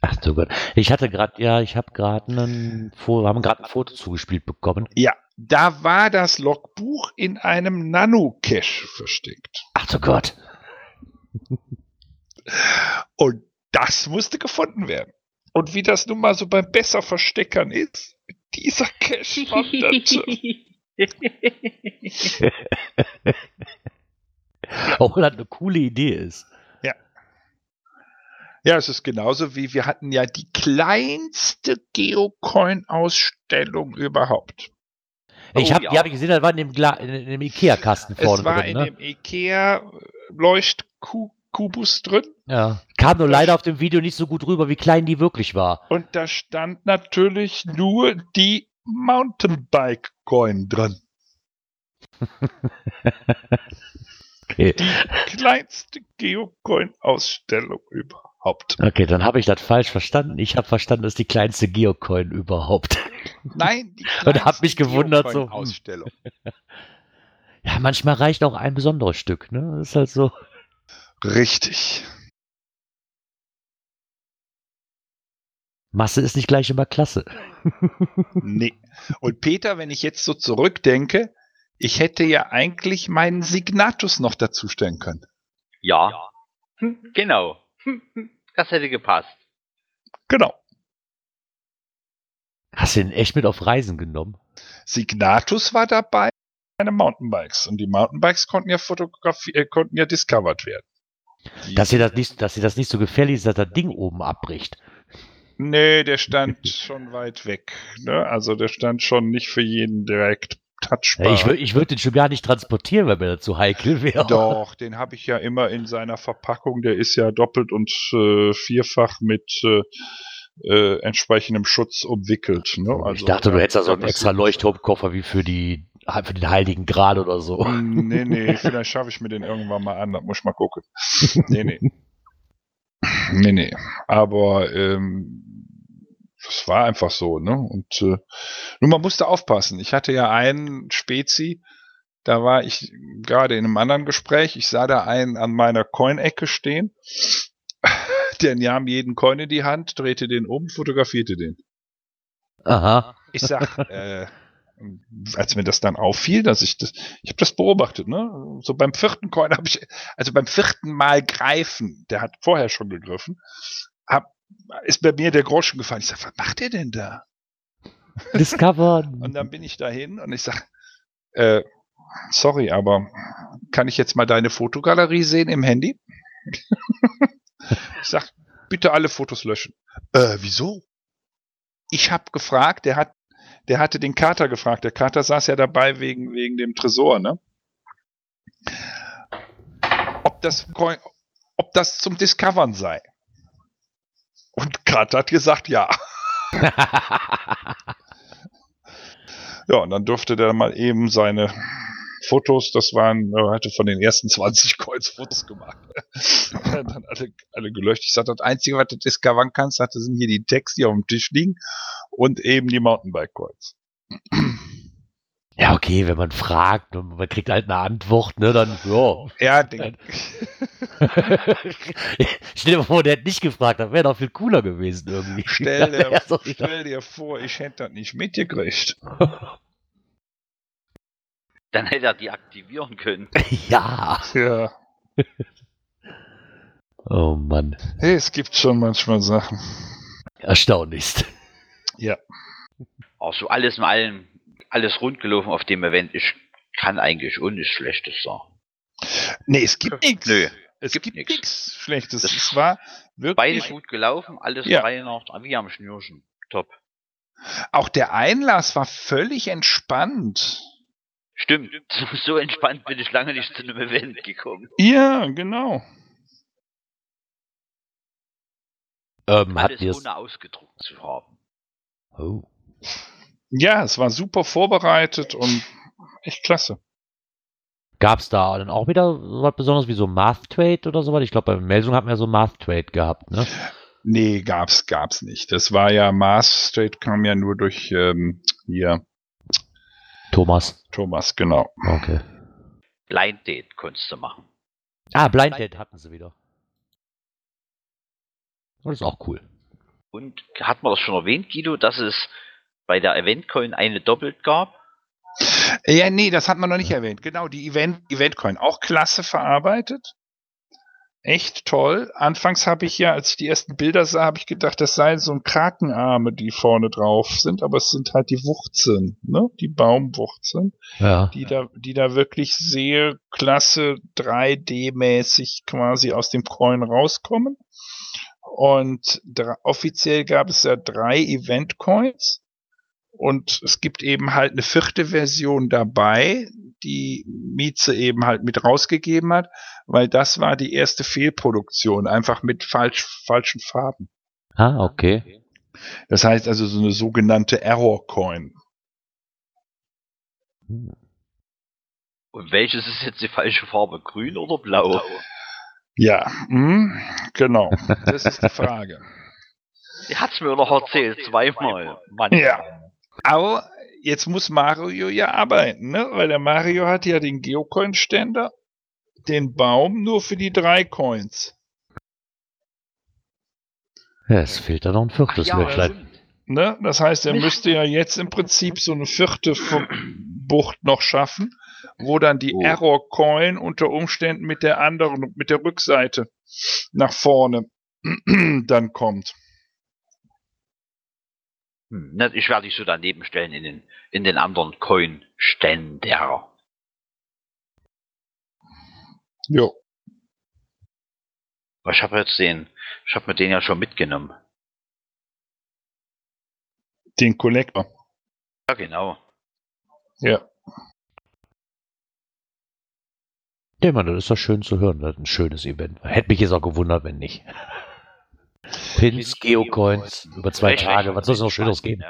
Ach du Gott. Ich hatte gerade, ja, ich habe gerade ein Foto, haben gerade ein Foto zugespielt bekommen. Ja, da war das Logbuch in einem Nano-Cache versteckt. Ach du Gott. Und das musste gefunden werden. Und wie das nun mal so beim Besser-Versteckern ist, dieser Cache wanderte. Obwohl das eine coole Idee ist. Ja, es ist genauso wie wir hatten ja die kleinste Geocoin-Ausstellung überhaupt. Ich Oh, hab, ja. Die habe ich gesehen, das war in dem, Gla in, in dem Ikea-Kasten vorne es war drin. in Ne? dem Ikea-Leuchtkubus drin Ja. Kam nur leider auf dem Video nicht so gut rüber, wie klein die wirklich war. und da stand natürlich nur die Mountainbike-Coin drin. *laughs* Okay. Kleinste Geocoin-Ausstellung überhaupt. Okay, dann habe ich das falsch verstanden. Ich habe verstanden, das ist die kleinste Geocoin überhaupt. Nein, die *laughs* Und hab mich gewundert, so, hm. Ausstellung. *laughs* Ja, manchmal reicht auch ein besonderes Stück, ne? Das ist halt so. Richtig. Masse ist nicht gleich immer klasse. *laughs* Nee. Und Peter, wenn ich jetzt so zurückdenke, ich hätte ja eigentlich meinen Signatus noch dazustellen können. Ja. Hm, Genau. Das hätte gepasst. Genau. Hast du den echt mit auf Reisen genommen? Signatus war dabei, meine Mountainbikes. Und die Mountainbikes konnten ja fotografiert, äh, konnten ja discovered werden. Die- Dass ihr das nicht, dass ihr das nicht so gefährlich ist, dass das Ding oben abbricht. Nee, der stand schon weit weg. Ne? Also der stand schon nicht für jeden direkt touchbar. Ich, wür- ich würde den schon gar nicht transportieren, weil mir das zu heikel wäre. Doch, den habe ich ja immer in seiner Verpackung. Der ist ja doppelt und äh, vierfach mit äh, äh, entsprechendem Schutz umwickelt. Ne? Also, ich dachte, du hättest da so einen extra Leuchtturmkoffer wie für die für den Heiligen Gral oder so. nichts. Nee, nee, *laughs* vielleicht schaffe ich mir den irgendwann mal an, da muss ich mal gucken. Nee, nee. Nee, nee. Aber ähm, das war einfach so, ne? Und äh, nur man musste aufpassen. Ich hatte ja einen Spezi, da war ich gerade in einem anderen Gespräch. Ich sah da einen an meiner Coin-Ecke stehen. *laughs* Der nahm jeden Coin in die Hand, drehte den um, fotografierte den. Aha. Ich sag, äh, als mir das dann auffiel, dass ich das, ich habe das beobachtet, ne? So beim vierten Coin habe ich, also beim vierten Mal greifen, der hat vorher schon gegriffen, hab, ist bei mir der Groschen gefallen. Ich sag, was macht der denn da? Discover. *laughs* Und dann bin ich dahin und ich sag, äh, sorry, aber kann ich jetzt mal deine Fotogalerie sehen im Handy? *laughs* ich sag, bitte alle Fotos löschen. Äh, wieso? Ich habe gefragt, der hat, der hatte den Kater gefragt. Der Kater saß ja dabei wegen, wegen dem Tresor, ne? Ob das, ob das zum Discovern sei. Und Kater hat gesagt, ja. *laughs* Ja, und dann durfte der mal eben seine Fotos, das waren, er hatte von den ersten 20 Coins Fotos gemacht. *laughs* dann alle, alle gelöscht. Ich sagte, das Einzige, was du discovern kannst, hatte, sind hier die Texte, die auf dem Tisch liegen und eben die Mountainbike-Coins. Ja, okay, wenn man fragt und man kriegt halt eine Antwort, ne, dann, ja. Ja, *laughs* den, Stell dir mal vor, der hätte nicht gefragt, das wäre doch viel cooler gewesen irgendwie. stell, *laughs* dir, Ja, so, stell dir vor, ich hätte das nicht mitgekriegt. Dann hätte er die aktivieren können. *laughs* ja. Ja. Oh Mann. Hey, es gibt schon manchmal Sachen. Erstaunlichst. Auch so alles in allem, alles rund gelaufen auf dem Event. Ich kann eigentlich auch nichts Schlechtes sagen. Nee, es gibt nichts. Nö. Es gibt gibt nichts Schlechtes. Das- es war Beide wirklich gut gelaufen, alles Ja. drei noch wie am Schnürchen. Top. Auch der Einlass war völlig entspannt. Stimmt. So, entspannt bin ich lange nicht zu einem Event gekommen. Ja, genau. Ähm, habt Alles ihr ohne ausgedruckt zu haben. Oh. Ja, es war super vorbereitet und echt klasse. Gab's da dann auch wieder so was Besonderes wie so Math Trade oder sowas? Ich glaube, bei Melsung hatten wir so Math Trade gehabt, ne? Nee, gab's, gab's nicht. Das war ja, Mars State kam ja nur durch ähm, hier Thomas. Thomas, genau. Okay. Blind Date konntest du machen. Ah, Blind Date hatten sie wieder. Das ist auch cool. Und hat man das schon erwähnt, Guido, dass es bei der Eventcoin eine doppelt gab? Ja, nee, das hat man noch nicht erwähnt. Genau, die Event, Eventcoin, auch klasse verarbeitet. Echt toll. Anfangs habe ich ja, als ich die ersten Bilder sah, habe ich gedacht, das seien so ein Krakenarme, die vorne drauf sind, aber es sind halt die Wurzeln, ne? Die Baumwurzeln. Ja. die da, die da wirklich sehr klasse 3D-mäßig quasi aus dem Coin rauskommen. Und offiziell gab es ja drei Event-Coins. Und es gibt eben halt eine vierte Version dabei, die Mieze eben halt mit rausgegeben hat, weil das war die erste Fehlproduktion, einfach mit falsch, falschen Farben. Ah, okay. Das heißt also so eine sogenannte Error Coin. Und welches ist jetzt die falsche Farbe? Grün oder blau? Ja, hm, genau. Das ist die Frage. Die hat's mir noch erzählt, zweimal. Mann. Ja. Aber jetzt muss Mario ja arbeiten, ne? Weil der Mario hat ja den Geocoin-Ständer, den Baum nur für die drei Coins. Ja, es fehlt da noch ein viertes ja, Möchlein. stimmt. Ne? Das heißt, er müsste ja jetzt im Prinzip so eine vierte Bucht noch schaffen, wo dann die Oh. Error Coin unter Umständen mit der anderen, mit der Rückseite nach vorne *clears throat* dann kommt. Hm, ich werde dich so daneben stellen in den, in den anderen Coin-Ständer. Jo. Aber Ich habe jetzt den, ich habe mir den ja schon mitgenommen. Den Kollektor. Ja, genau. Ja. Ja, man, das ist doch schön zu hören. Das ist ein schönes Event. Hätte mich jetzt auch gewundert, wenn nicht. *laughs* Pins, Geocoins, über zwei. Tage. Was soll es noch Schöneres geben?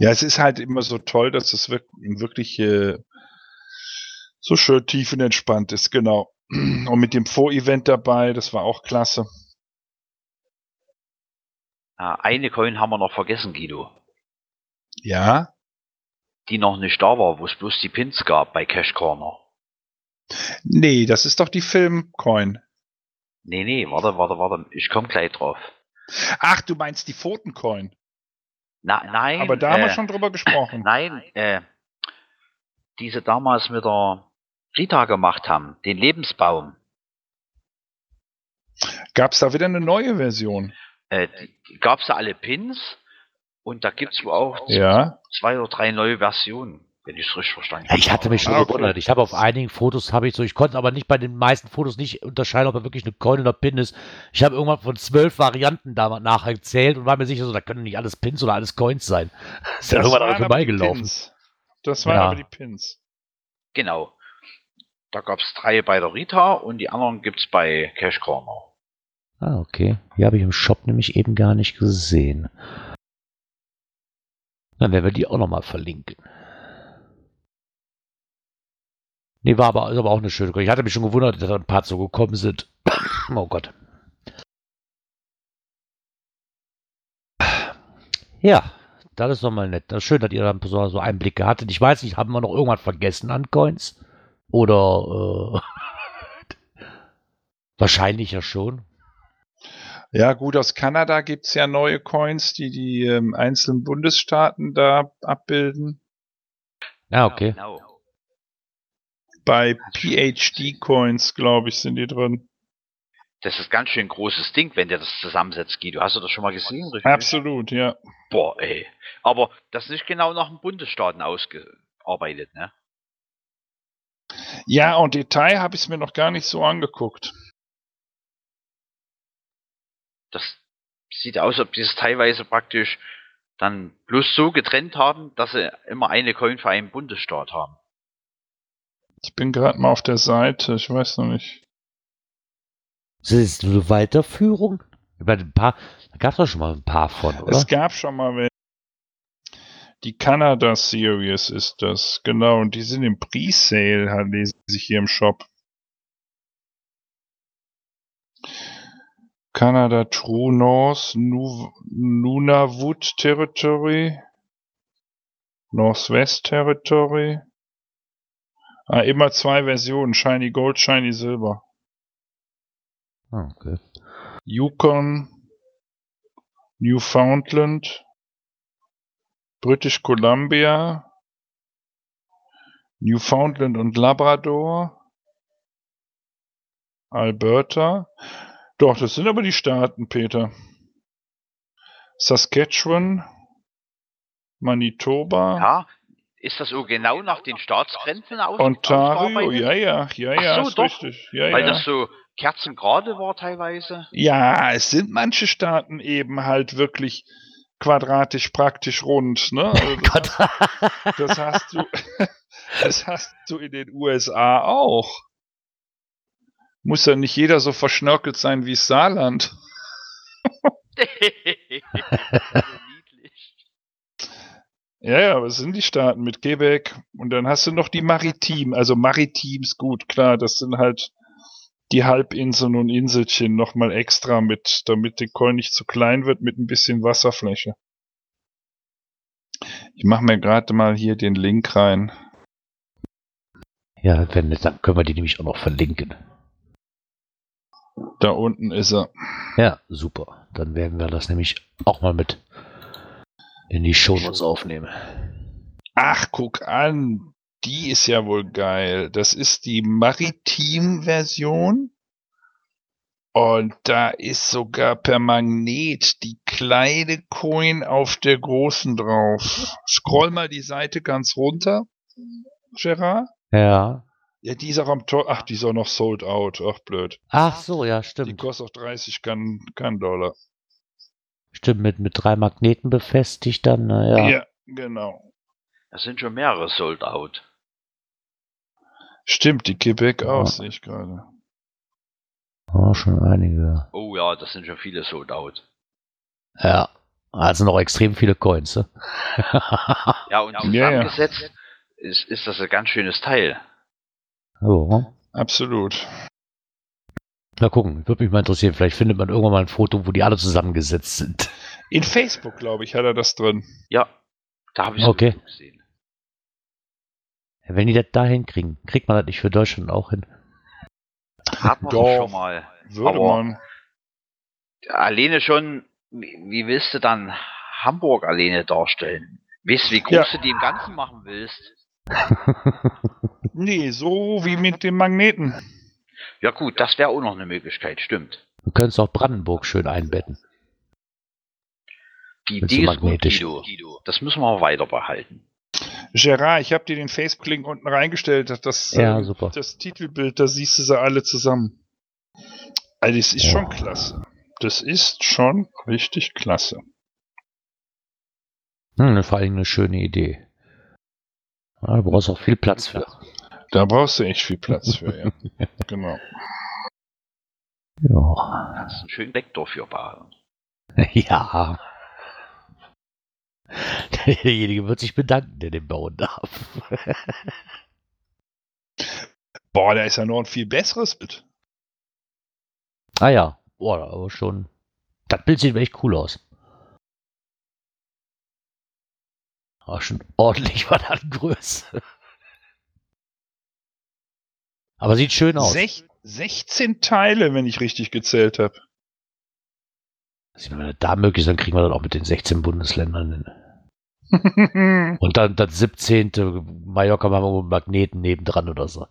Ja. Es ist halt immer so toll, dass es wirk- wirklich äh, so schön tiefenentspannt ist, genau. *clears throat* Und mit dem Vorevent dabei, das war auch klasse. Ah, eine Coin haben wir noch vergessen, Guido. Ja, Die noch nicht da war, wo es bloß die Pins gab bei Cash Corner. Nee, das ist doch die Filmcoin. Nee, nee, warte, warte, warte. Ich komme gleich drauf. Ach, du meinst die Pfotencoin. Na, nein. Aber da haben äh, wir schon drüber gesprochen. *clears throat* Nein, äh, diese damals mit der Rita gemacht haben, den Lebensbaum. Gab es da wieder eine neue Version? Äh, die gab's da alle Pins und da gibt's wohl auch Ja. zwei oder drei neue Versionen, wenn ich es richtig verstanden Ja, ich hatte mich schon Ah, okay. gewundert. Ich habe auf einigen Fotos habe ich so, ich konnte aber nicht bei den meisten Fotos nicht unterscheiden, ob er wirklich eine Coin oder Pin ist. Ich habe irgendwann von zwölf Varianten da nachher gezählt und war mir sicher so, da können nicht alles Pins oder alles Coins sein. *laughs* Ist ja irgendwann waren daran aber die vorbeigelaufen. Pins. Das waren Ja. aber die Pins. Genau. Da gab's drei bei der Rita und die anderen gibt's bei Cash Corner. Ah, okay. Die habe ich im Shop nämlich eben gar nicht gesehen. Dann werden wir die auch nochmal verlinken. Nee, war aber, aber auch eine schöne Coin. Ich hatte mich schon gewundert, dass da ein paar zugekommen sind. *clears throat* oh Gott. Ja, das ist doch mal nett. Das ist schön, dass ihr da so so Einblicke hattet. Ich weiß nicht, haben wir noch irgendwas vergessen an Coins? Oder äh, *laughs* wahrscheinlich ja schon. Ja, gut, aus Kanada gibt's ja neue Coins, die die ähm, einzelnen Bundesstaaten da abbilden. Ja, okay. Genau. Bei PhD-Coins, glaube ich, sind die drin. Das ist ganz schön großes Ding, wenn der das zusammensetzt, Guido. Hast du das schon mal gesehen? Richtig? Absolut, ja. Boah, ey. Aber das ist nicht genau nach den Bundesstaaten ausgearbeitet, ne? Ja, und Detail habe ich es mir noch gar nicht so angeguckt. Das sieht aus, ob die es teilweise praktisch dann bloß so getrennt haben, dass sie immer eine Coin für einen Bundesstaat haben. Ich bin gerade mal auf der Seite, ich weiß noch nicht. Das ist eine Weiterführung? Bei ein paar, da gab es doch schon mal ein paar von, oder? Es gab schon mal welche. Die Canada Series ist das, genau. Und die sind im Pre-Sale, halt, lese ich hier im Shop. Canada True North, Nu- Nunavut Territory, Northwest Territory. Ah, immer zwei Versionen, Shiny Gold, Shiny Silber. Ah, okay. Yukon, Newfoundland, British Columbia, Newfoundland und Labrador, Alberta. Doch, das sind aber die Staaten, Peter. Saskatchewan, Manitoba, Ja, ist das so genau nach den Staatsgrenzen aus? Ontario, ja, ja, ja, Ach ja, so, ist doch. richtig. Ja, Weil ja. das so kerzengerade war teilweise. Ja, es sind manche Staaten eben halt wirklich quadratisch, praktisch rund. Ne? *laughs* Also das, Gott. hast, das, hast du, *laughs* das hast du in den USA auch. Muss ja nicht jeder so verschnörkelt sein wie Saarland. *laughs* Ja, ja, was sind die Staaten mit Quebec? Und dann hast du noch die Maritim, also Maritims, gut, klar, das sind halt die Halbinseln und Inselchen nochmal extra mit, damit der Coin nicht zu klein wird, mit ein bisschen Wasserfläche. Ich mache mir gerade mal hier den Link rein. Ja, wenn nicht, dann können wir die nämlich auch noch verlinken. Da unten ist er. Ja, super. Dann werden wir das nämlich auch mal mit in die Shownotes aufnehmen. Ach, guck an. Die ist ja wohl geil. Das ist die Maritim-Version. Und da ist sogar per Magnet die kleine Coin auf der großen drauf. Scroll mal die Seite ganz runter, Gerard. Ja. Ja, die ist auch am Tor. Ach, die ist auch noch sold out. Ach, blöd. Ach so, ja, Die stimmt. kostet auch 30 kann, kann Dollar. Stimmt, mit, mit drei Magneten befestigt dann, na ja. genau. Es sind schon mehrere sold out. Stimmt, die Quebec Ja. auch, sehe ich gerade. Oh, schon einige. Oh ja, das sind schon viele sold out. Ja. Also noch extrem viele Coins, ne? *laughs* Ja, und Ja, ja. zusammengesetzt Ist, ist das ein ganz schönes Teil. so. Absolut. Mal gucken, würde mich mal interessieren. Vielleicht findet man irgendwann mal ein Foto, wo die alle zusammengesetzt sind. In Facebook, glaube ich, hat er das drin. Ja, da habe ich Okay. gesehen. Wenn die das da hinkriegen, kriegt man das nicht für Deutschland auch hin. Hat man Doch. doch schon mal. Würde Aber- man. Alleine schon, wie, wie willst du dann Hamburg alleine darstellen? Weißt du, wie groß Ja. du die im Ganzen machen willst? Nee, so wie mit dem Magneten. Ja gut, das wäre auch noch eine Möglichkeit, stimmt. Du könntest auch Brandenburg schön einbetten. Die Idee so ist gut, magnetisch. Guido. Das müssen wir auch weiter behalten. Gerard, ich habe dir den Facebook-Link unten reingestellt. Das, Ja, super. das Titelbild, da siehst du sie alle zusammen. Also, das ist Ja. schon klasse. Das ist schon richtig klasse. Hm, vor allem eine schöne Idee. Ja, du brauchst auch viel Platz für. Da brauchst du echt viel Platz für, ja. *laughs* genau. Ja. Kannst einen schönen Vektor für bauen. *laughs* Ja. Derjenige wird sich bedanken, der den bauen darf. *laughs* Boah, da ist ja noch ein viel besseres Bild. ah ja, boah, aber schon. Das Bild sieht echt cool aus. Aber schon ordentlich was an Größe. Aber sieht schön aus. Sech 16 Teile, wenn ich richtig gezählt habe. Also, Wenn das da möglich ist, dann kriegen wir das auch mit den 16 Bundesländern hin. *laughs* Und dann das 17. Mallorca machen wir mit Magneten nebendran oder so.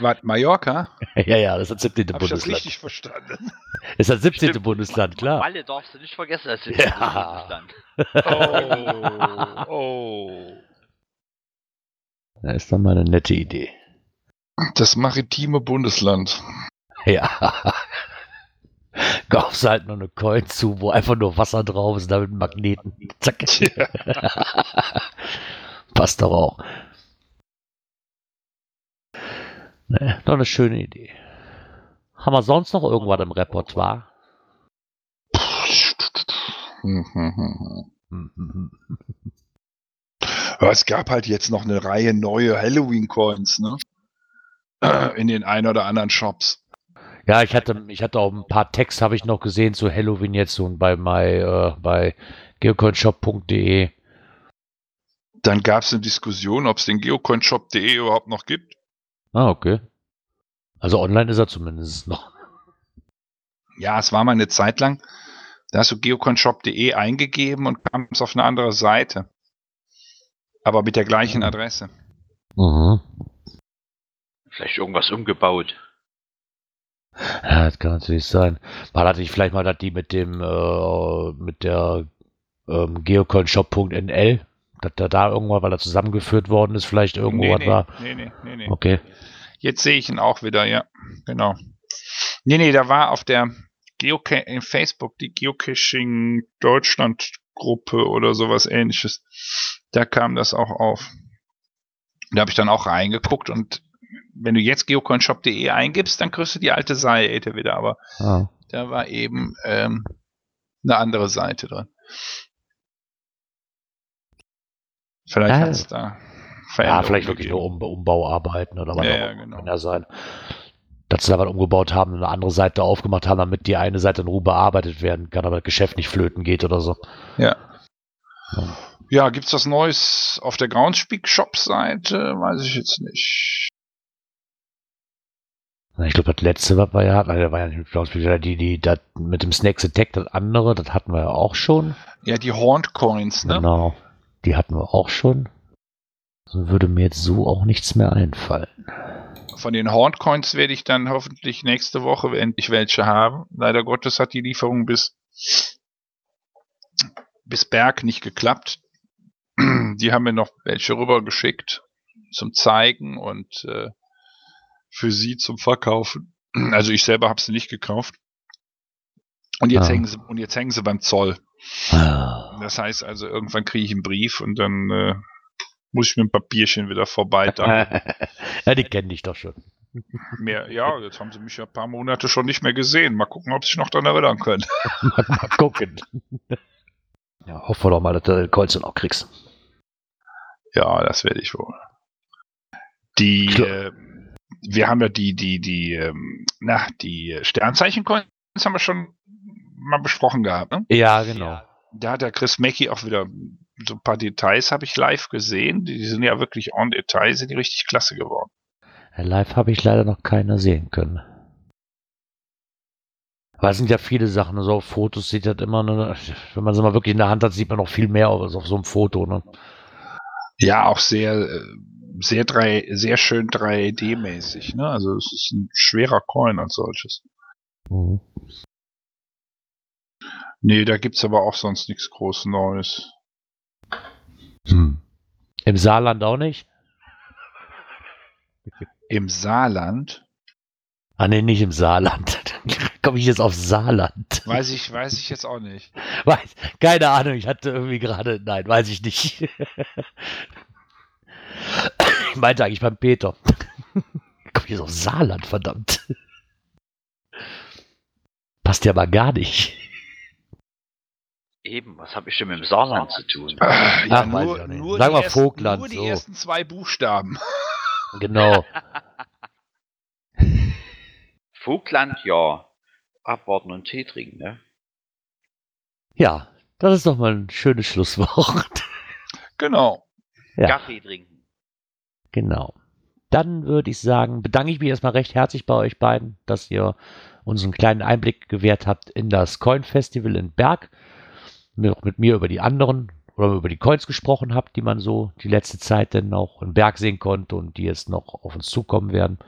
Was, Mallorca? *laughs* ja, ja, das ist das 17. Hab ich das Bundesland. richtig verstanden? Das ist das 17. Stimmt. Bundesland, klar. Malle darfst du nicht vergessen, als du Ja. Bundesland. Oh, oh. Das ist dann mal eine nette Idee. Das maritime Bundesland. Ja. *laughs* Kaufst halt nur eine Coin zu, wo einfach nur Wasser drauf ist, damit Magneten. Zack. *laughs* Tja. *laughs* Passt doch auch. Ne, doch eine schöne Idee. Haben wir sonst noch irgendwas im Repertoire? Aber es gab halt jetzt noch eine Reihe neue Halloween-Coins, ne? Äh, In den ein oder anderen Shops. Ja, ich hatte, ich hatte auch ein paar Texte, habe ich noch gesehen zu Halloween jetzt und bei, my, äh, bei geocoinshop.de. Dann gab es eine Diskussion, ob es den geocoinshop.de überhaupt noch gibt. Ah, okay. Also online ist er zumindest noch. Ja, es war mal eine Zeit lang, da hast du geocoinshop.de eingegeben und kamst auf eine andere Seite. Aber mit der gleichen Adresse. Mhm. Vielleicht irgendwas umgebaut. Ja, das kann natürlich sein. Mal hatte ich vielleicht mal, dass die mit dem, äh, mit der ähm, geocoinshop.nl, dass da da irgendwann, weil er zusammengeführt worden ist, vielleicht irgendwo nee, was nee, war. nee, nee, nee, nee. Okay. Jetzt sehe ich ihn auch wieder, ja. Genau. Nee, nee, da war auf der Geoca in Facebook die Geocaching Deutschland Facebook-Gruppe oder sowas ähnliches. Da kam das auch auf. Da habe ich dann auch reingeguckt und wenn du jetzt geocoinshop.de eingibst, dann kriegst du die alte Seite wieder, aber Ah. da war eben ähm, eine andere Seite drin. Vielleicht Ja. hat es da Ja, vielleicht wirklich nur um, Umbauarbeiten oder was Ja, auch ja, immer. genau. Kann ja sein. Dass sie da was umgebaut haben, eine andere Seite aufgemacht haben, damit die eine Seite in Ruhe bearbeitet werden kann, aber das Geschäft nicht flöten geht oder so. Ja. Ja. Ja, gibt's was Neues auf der Groundspeak Shop Seite? Weiß ich jetzt nicht. Ich glaube, das letzte, was wir ja hatten, also, war ja nicht Speak, die, die, das mit dem Snacks Attack, das andere, das hatten wir ja auch schon. Ja, die Horned Coins, ne? Genau. Die hatten wir auch schon. So würde mir jetzt so auch nichts mehr einfallen. Von den Horned Coins werde ich dann hoffentlich nächste Woche endlich welche haben. Leider Gottes hat die Lieferung bis, bis Berg nicht geklappt. Die haben mir noch welche rübergeschickt zum Zeigen und äh, für sie zum Verkaufen. *clears throat* Also ich selber habe sie nicht gekauft. Und jetzt, Ah. hängen sie, und jetzt hängen sie beim Zoll. Ah. Das heißt also, irgendwann kriege ich einen Brief und dann äh, muss ich mit dem Papierchen wieder vorbei. Da *laughs* ja, die kennen dich doch schon. mehr, ja, jetzt haben sie mich ja ein paar Monate schon nicht mehr gesehen. Mal gucken, ob sie sich noch daran erinnern können. *laughs* mal, gucken. Ja, hoffen wir doch mal, dass du den Colson auch kriegst. Ja, das werde ich wohl. Die, äh, wir haben ja die, die, die, ähm, na, die Sternzeichen-Coins haben wir schon mal besprochen gehabt. Ne? Ja, genau. Da hat der Chris Mackey auch wieder so ein paar Details habe ich live gesehen. Die sind ja wirklich on Detail, sind die richtig klasse geworden. Live habe ich leider noch keiner sehen können. Weil es sind ja viele Sachen, so auf Fotos sieht das immer, ne, wenn man sie mal wirklich in der Hand hat, sieht man noch viel mehr als auf so einem Foto. Ne? Ja, auch sehr, äh, sehr drei, sehr schön 3D-mäßig. Ne? Also es ist ein schwerer Coin als solches. Mhm. Nee, da gibt's aber auch sonst nichts groß Neues. Hm. Im Saarland auch nicht? Im Saarland Ah, nee, nicht im Saarland. *laughs* Komme ich jetzt auf Saarland? weiß ich, weiß ich jetzt auch nicht. Weiß, keine Ahnung, ich hatte irgendwie gerade, nein, weiß ich nicht. *coughs* ich meinte eigentlich beim Peter. *laughs* Komme ich jetzt auf Saarland, verdammt. Passt ja aber gar nicht. Eben, was habe ich denn mit dem Saarland zu tun? Äh, ja, Ach, nur, nur, Sagen die wir ersten, Vogtland, nur die so. ersten zwei Buchstaben. *laughs* *laughs* Genau. Vogtland, ja. Abwarten und Tee trinken, ne? Ja, das ist doch mal ein schönes Schlusswort. Genau. Ja. Kaffee trinken. Genau. Dann würde ich sagen, bedanke ich mich erstmal recht herzlich bei euch beiden, dass ihr uns einen kleinen Einblick gewährt habt in das Coin Festival in Berg. Auch mit mir über die anderen oder über die Coins gesprochen habt, die man so die letzte Zeit dann auch in Berg sehen konnte und die jetzt noch auf uns zukommen werden.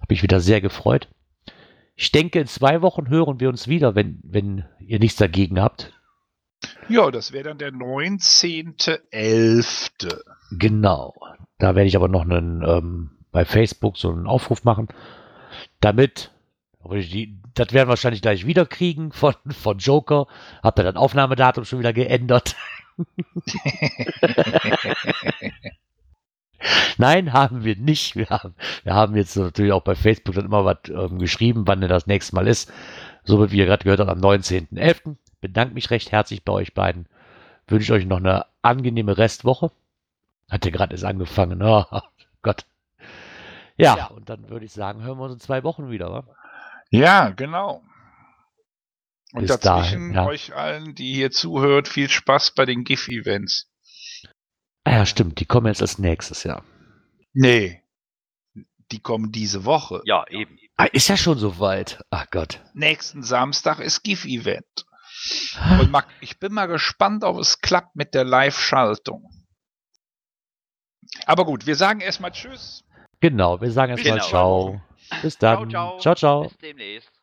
Habe ich wieder sehr gefreut. Ich denke, in zwei Wochen hören wir uns wieder, wenn, wenn ihr nichts dagegen habt. Ja, das wäre dann der 19.11. Genau. Da werde ich aber noch einen ähm, bei Facebook so einen Aufruf machen, damit die, das werden wir wahrscheinlich gleich wieder kriegen von, von Joker. Habt ihr das Aufnahmedatum schon wieder geändert? *laughs* Nein, haben wir nicht. Wir haben, wir haben jetzt natürlich auch bei Facebook dann immer was ähm, geschrieben, wann denn das nächste Mal ist. So wie ihr gerade gehört habt, am 19.11. Bedanke mich recht herzlich bei euch beiden. Wünsche euch noch eine angenehme Restwoche. Hat ja gerade erst angefangen. *laughs* Oh Gott. Ja, und dann würde ich sagen, hören wir uns in zwei Wochen wieder. Wa? Ja, genau. Und Bis dazwischen dahin, ja. euch allen, die hier zuhört, viel Spaß bei den GIF-Events. Ah ja, stimmt. Die kommen jetzt als nächstes, ja. Nee, die kommen diese Woche. Ja, eben. Ah, ist ja schon soweit. Ach Gott. Nächsten Samstag ist GIF-Event. Und mal, ich bin mal gespannt, ob es klappt mit der Live-Schaltung. Aber gut, wir sagen erstmal Tschüss. Genau, wir sagen erstmal in Ciao. Bis dann. Ciao, ciao. ciao. ciao. Bis demnächst.